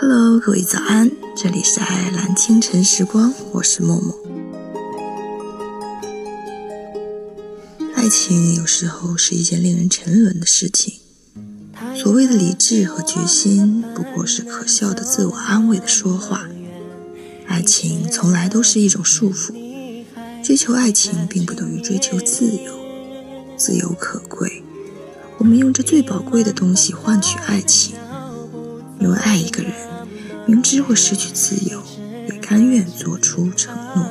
Hello，各位早安，这里是爱尔兰清晨时光，我是默默。爱情有时候是一件令人沉沦的事情，所谓的理智和决心，不过是可笑的自我安慰的说话。爱情从来都是一种束缚，追求爱情并不等于追求自由，自由可贵。我们用这最宝贵的东西换取爱情，因为爱一个人，明知会失去自由，也甘愿做出承诺。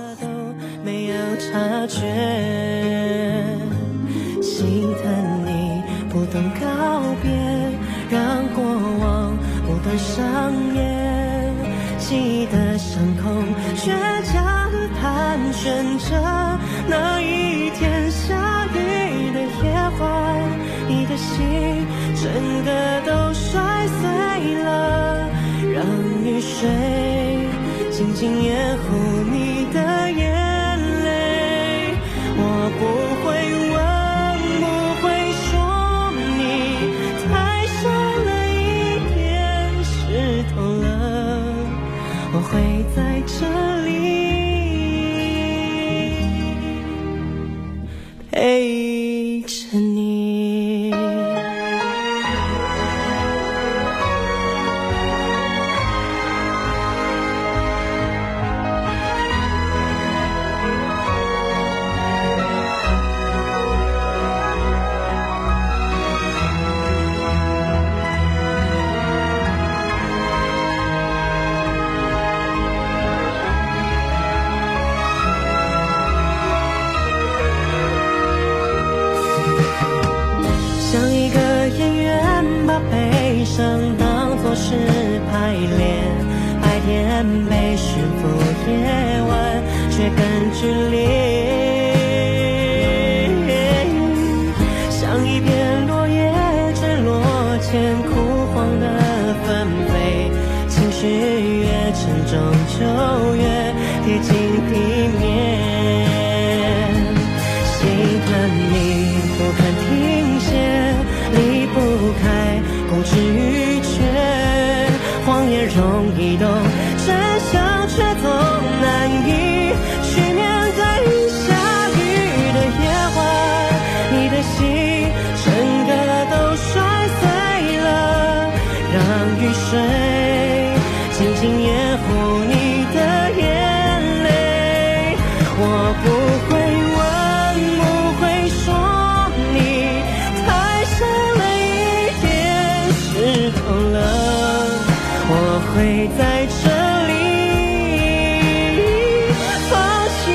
没有察觉，心疼你不懂告别，让过往不断上演，记忆的伤口倔强地盘旋着那一天下雨的夜晚。你的心整个都雨水静静掩护你的眼泪。我不会问，不会说，你太傻了，一点湿透了，我会在这里陪是排练，白天被驯服，夜晚却更剧烈。像一片落叶坠落前枯黄的纷飞，情绪越沉重就越贴近地面。移动真相却总会在这里放晴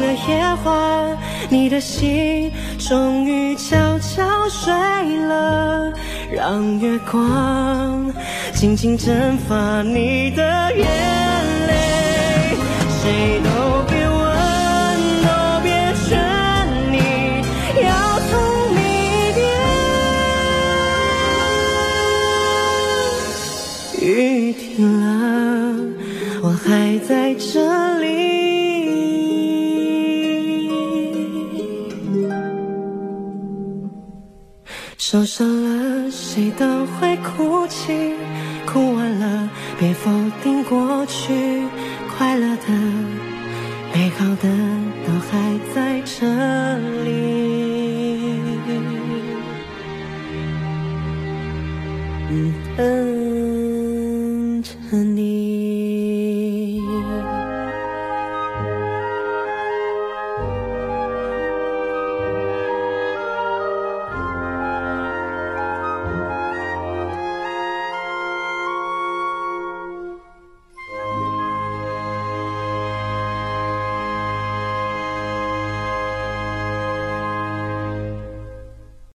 的夜晚，你的心终于悄悄睡了，让月光静静蒸发你的眼泪，谁还在这里。受伤了谁都会哭泣。哭完了别否定过去快乐的美好的都还在这里。嗯等着你